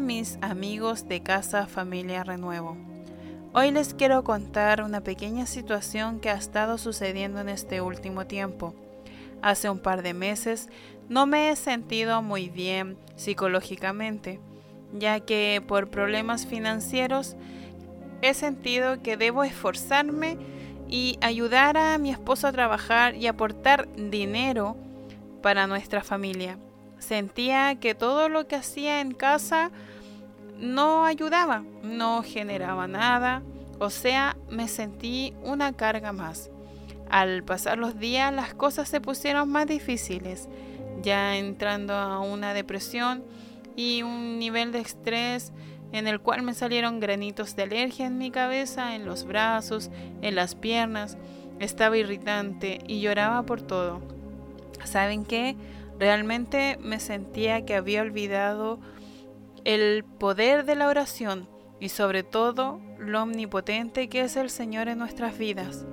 mis amigos de Casa Familia Renuevo. Hoy les quiero contar una pequeña situación que ha estado sucediendo en este último tiempo. Hace un par de meses no me he sentido muy bien psicológicamente, ya que por problemas financieros he sentido que debo esforzarme y ayudar a mi esposo a trabajar y aportar dinero para nuestra familia. Sentía que todo lo que hacía en casa no ayudaba, no generaba nada, o sea, me sentí una carga más. Al pasar los días las cosas se pusieron más difíciles, ya entrando a una depresión y un nivel de estrés en el cual me salieron granitos de alergia en mi cabeza, en los brazos, en las piernas. Estaba irritante y lloraba por todo. ¿Saben qué? Realmente me sentía que había olvidado el poder de la oración y sobre todo lo omnipotente que es el Señor en nuestras vidas.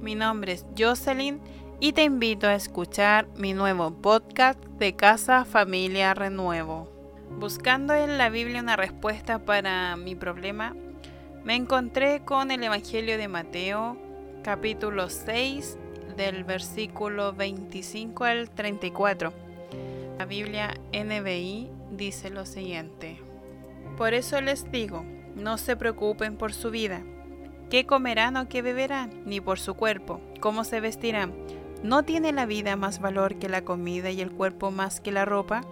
Mi nombre es Jocelyn y te invito a escuchar mi nuevo podcast de Casa Familia Renuevo. Buscando en la Biblia una respuesta para mi problema, me encontré con el Evangelio de Mateo, capítulo 6, del versículo 25 al 34. La Biblia NBI dice lo siguiente. Por eso les digo, no se preocupen por su vida, qué comerán o qué beberán, ni por su cuerpo, cómo se vestirán. ¿No tiene la vida más valor que la comida y el cuerpo más que la ropa?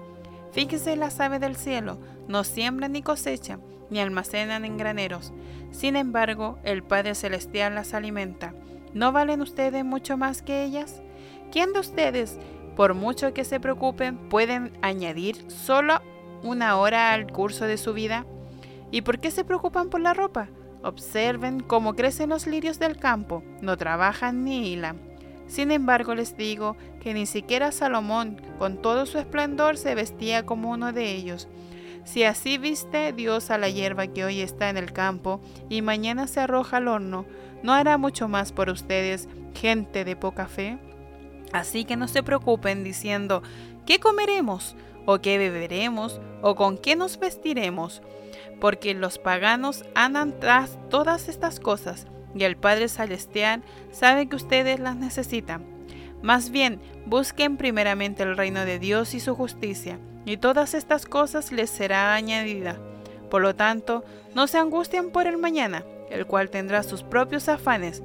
Fíjese las aves del cielo, no siembran ni cosechan, ni almacenan en graneros. Sin embargo, el Padre Celestial las alimenta. ¿No valen ustedes mucho más que ellas? ¿Quién de ustedes, por mucho que se preocupen, pueden añadir solo una hora al curso de su vida? ¿Y por qué se preocupan por la ropa? Observen cómo crecen los lirios del campo, no trabajan ni hilan. Sin embargo les digo que ni siquiera Salomón, con todo su esplendor, se vestía como uno de ellos. Si así viste Dios a la hierba que hoy está en el campo y mañana se arroja al horno, ¿no hará mucho más por ustedes, gente de poca fe? Así que no se preocupen diciendo, ¿qué comeremos? ¿O qué beberemos? ¿O con qué nos vestiremos? Porque los paganos andan tras todas estas cosas, y el Padre Celestial sabe que ustedes las necesitan. Más bien, busquen primeramente el reino de Dios y su justicia, y todas estas cosas les será añadida. Por lo tanto, no se angustien por el mañana, el cual tendrá sus propios afanes.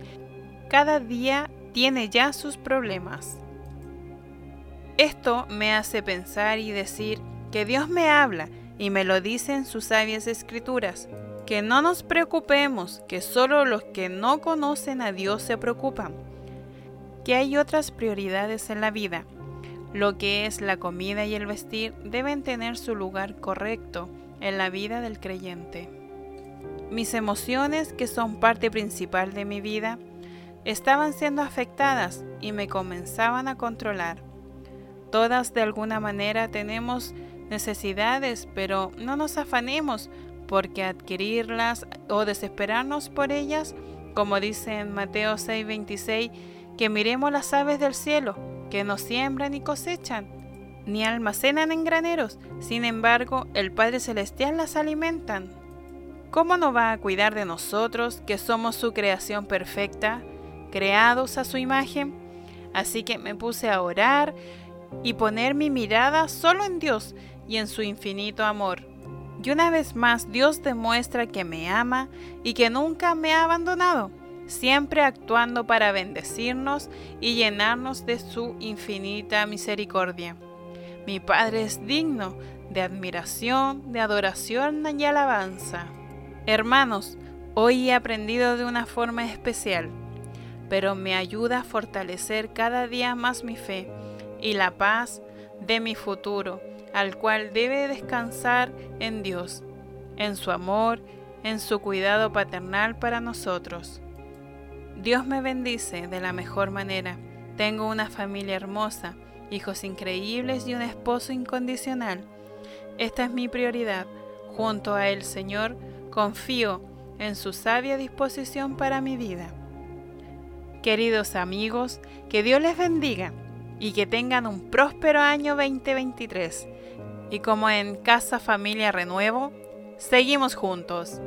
Cada día tiene ya sus problemas. Esto me hace pensar y decir que Dios me habla y me lo dice en sus sabias escrituras, que no nos preocupemos, que solo los que no conocen a Dios se preocupan, que hay otras prioridades en la vida. Lo que es la comida y el vestir deben tener su lugar correcto en la vida del creyente. Mis emociones, que son parte principal de mi vida, estaban siendo afectadas y me comenzaban a controlar. Todas de alguna manera tenemos necesidades, pero no nos afanemos porque adquirirlas o desesperarnos por ellas, como dice en Mateo 6:26, que miremos las aves del cielo, que no siembran ni cosechan, ni almacenan en graneros, sin embargo el Padre Celestial las alimentan. ¿Cómo no va a cuidar de nosotros, que somos su creación perfecta, creados a su imagen? Así que me puse a orar y poner mi mirada solo en Dios y en su infinito amor. Y una vez más Dios demuestra que me ama y que nunca me ha abandonado, siempre actuando para bendecirnos y llenarnos de su infinita misericordia. Mi Padre es digno de admiración, de adoración y alabanza. Hermanos, hoy he aprendido de una forma especial, pero me ayuda a fortalecer cada día más mi fe y la paz de mi futuro, al cual debe descansar en Dios, en su amor, en su cuidado paternal para nosotros. Dios me bendice de la mejor manera. Tengo una familia hermosa, hijos increíbles y un esposo incondicional. Esta es mi prioridad. Junto a el Señor, Confío en su sabia disposición para mi vida. Queridos amigos, que Dios les bendiga y que tengan un próspero año 2023. Y como en Casa Familia Renuevo, Seguimos juntos.